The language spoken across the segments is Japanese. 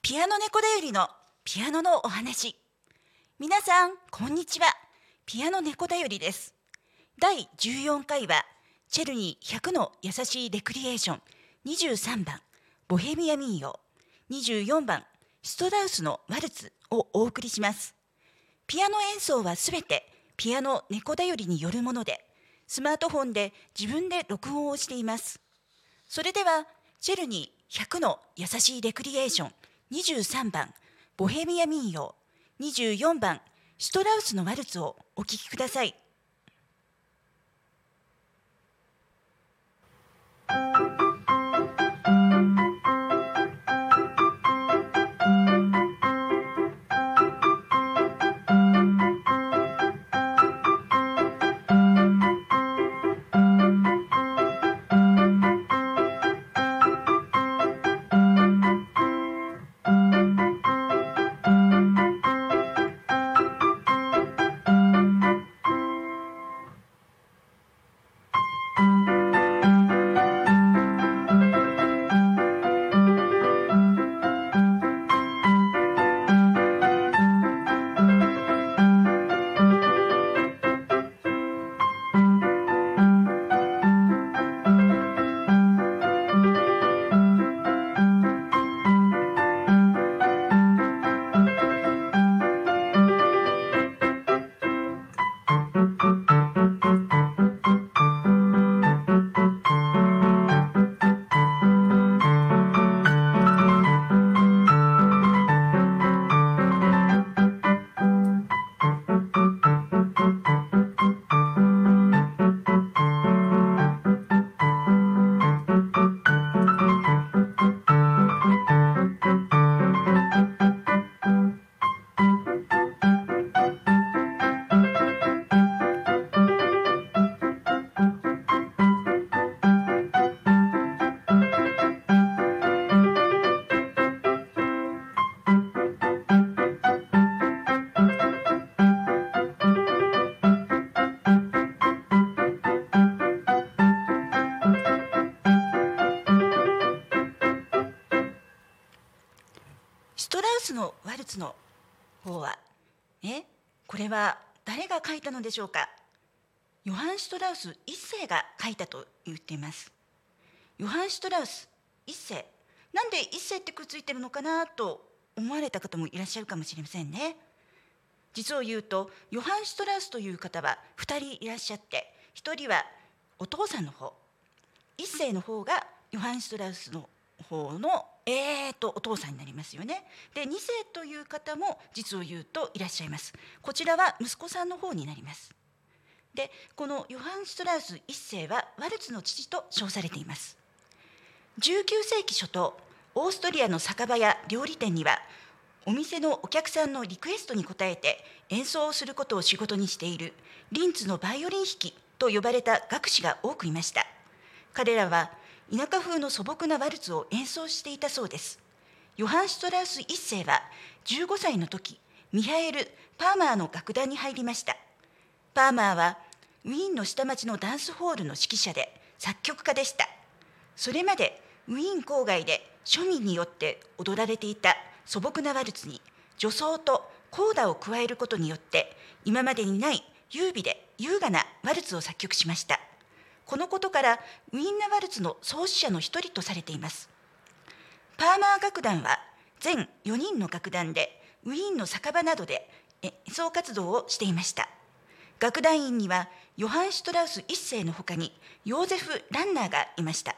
ピアノ猫だよりのピアノのお話。皆さんこんにちは。ピアノ猫だよりです。第14回はチェルニー100の優しいレクリエーション23番ボヘミア民謡。24番ストラウスのワルツ。をお送りします。ピアノ演奏はすべてピアノ猫だよりによるものでスマートフォンで自分で録音をしています。それではチェルニー100の優しいレクリエーション23番ボヘミア民謡24番シュトラウスのワルツをお聴きください。スの方はえこれは誰が書いたのでしょうか？ヨハン・シュトラウス一世が書いたと言っています。ヨハン・シュトラウス一世。なんで一世ってくっついてるのかなと思われた方もいらっしゃるかもしれませんね。実を言うとヨハン・シュトラウスという方は2人いらっしゃって1人はお父さんの方。一世の方がヨハン・シュトラウスの方のえーとお父さんになりますよね。で2世という方も実を言うといらっしゃいます。こちらは息子さんの方になります。でこのヨハン・シュトラウス一世はワルツの父と称されています。19世紀初頭オーストリアの酒場や料理店にはお店のお客さんのリクエストに応えて演奏をすることを仕事にしているリンツのバイオリン弾きと呼ばれた学士が多くいました。彼らは田舎風の素朴なワルツを演奏していたそうです。ヨハン・シュトラウス一世は15歳の時、ミハエル・パーマーの楽団に入りました。パーマーはウィーンの下町のダンスホールの指揮者で作曲家でした。それまでウィーン郊外で庶民によって踊られていた素朴なワルツに助走とコーダを加えることによって今までにない優美で優雅なワルツを作曲しました。このことからウィンナ・ワルツの創始者の一人とされています。パーマー楽団は全4人の楽団でウィーンの酒場などで演奏活動をしていました。楽団員にはヨハン・シュトラウス一世のほかにヨーゼフ・ランナーがいました。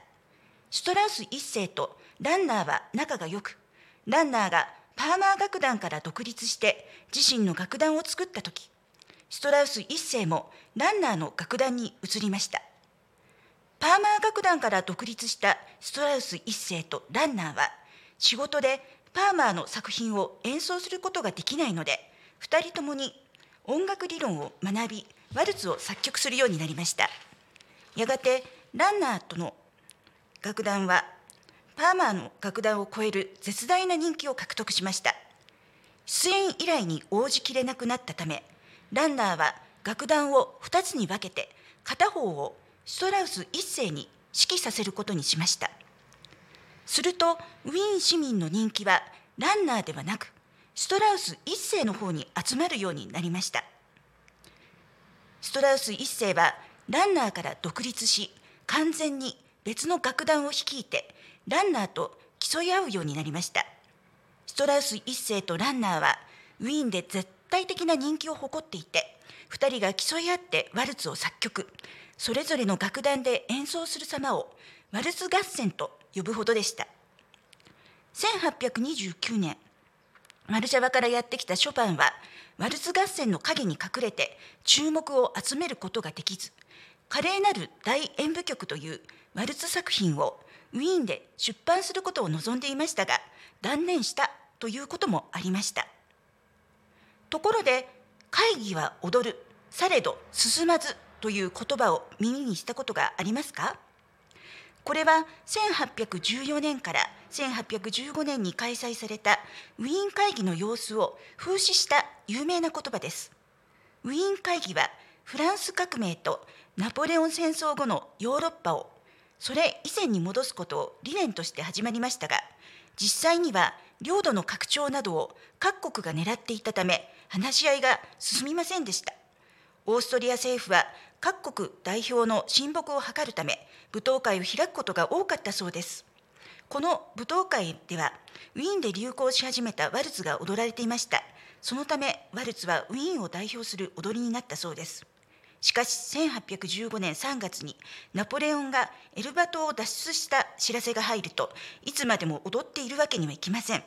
シュトラウス一世とランナーは仲が良く、ランナーがパーマー楽団から独立して自身の楽団を作った時、シュトラウス一世もランナーの楽団に移りました。パーマー楽団から独立したストラウス一世とランナーは仕事でパーマーの作品を演奏することができないので2人ともに音楽理論を学びワルツを作曲するようになりました。やがてランナーとの楽団はパーマーの楽団を超える絶大な人気を獲得しました。出演依頼に応じきれなくなったためランナーは楽団を2つに分けて片方をストラウス一世に指揮させることにしました。するとウィーン市民の人気はランナーではなくストラウス一世の方に集まるようになりました。ストラウス一世はランナーから独立し完全に別の楽団を率いてランナーと競い合うようになりました。ストラウス一世とランナーはウィーンで絶対的な人気を誇っていて2人が競い合ってワルツを作曲。それぞれの楽団で演奏する様をワルツ合戦と呼ぶほどでした。1829年ワルシャワからやってきたショパンはワルツ合戦の陰に隠れて注目を集めることができず華麗なる大演舞曲というワルツ作品をウィーンで出版することを望んでいましたが断念したということもありました。ところで会議は踊る。されど進まずという言葉を耳にしたことがありますか？これは1814年から1815年に開催されたウィーン会議の様子を風刺した有名な言葉です。ウィーン会議はフランス革命とナポレオン戦争後のヨーロッパをそれ以前に戻すことを理念として始まりましたが実際には領土の拡張などを各国が狙っていたため話し合いが進みませんでした。オーストリア政府は各国代表の親睦を図るため舞踏会を開くことが多かったそうです。この舞踏会ではウィーンで流行し始めたワルツが踊られていました。そのためワルツはウィーンを代表する踊りになったそうです。しかし1815年3月にナポレオンがエルバ島を脱出した知らせが入るといつまでも踊っているわけにはいきません。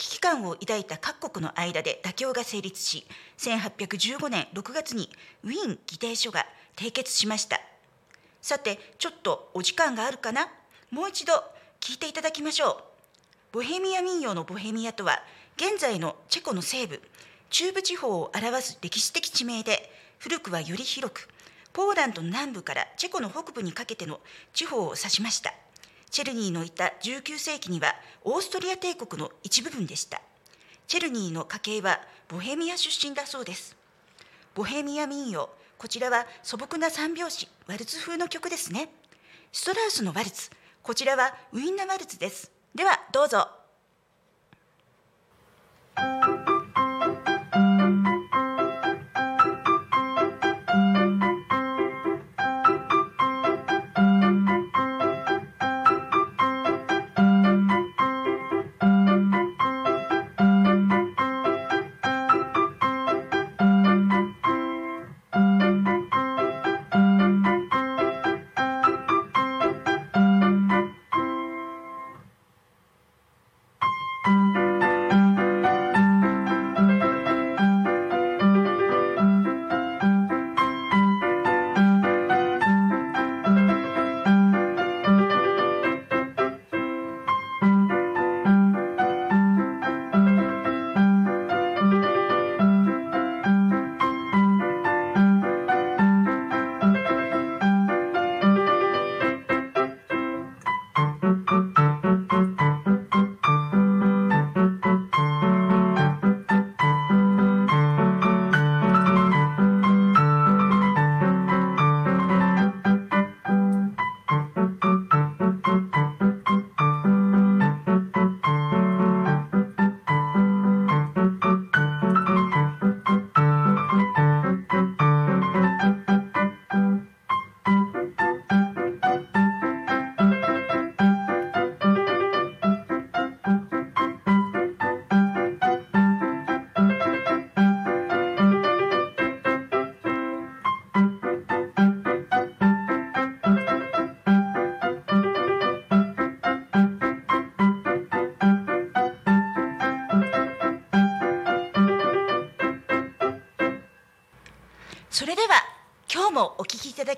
危機感を抱いた各国の間で妥協が成立し1815年6月にウィーン議定書が締結しました。さてちょっとお時間があるかな？もう一度聞いていただきましょう。ボヘミア民謡のボヘミアとは現在のチェコの西部中部地方を表す歴史的地名で古くはより広くポーランドの南部からチェコの北部にかけての地方を指しました。チェルニーのいた19世紀にはオーストリア帝国の一部分でした。チェルニーの家系はボヘミア出身だそうです。ボヘミア民謡こちらは素朴な三拍子ワルツ風の曲ですね。ストラウスのワルツこちらはウィンナワルツです。ではどうぞ。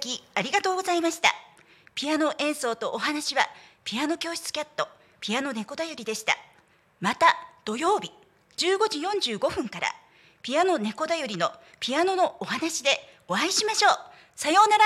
きありがとうございました。ピアノ演奏とお話はピアノ教室キャットピアノ猫だよりでした。また土曜日15時45分からピアノ猫だよりのピアノのお話でお会いしましょう。さようなら。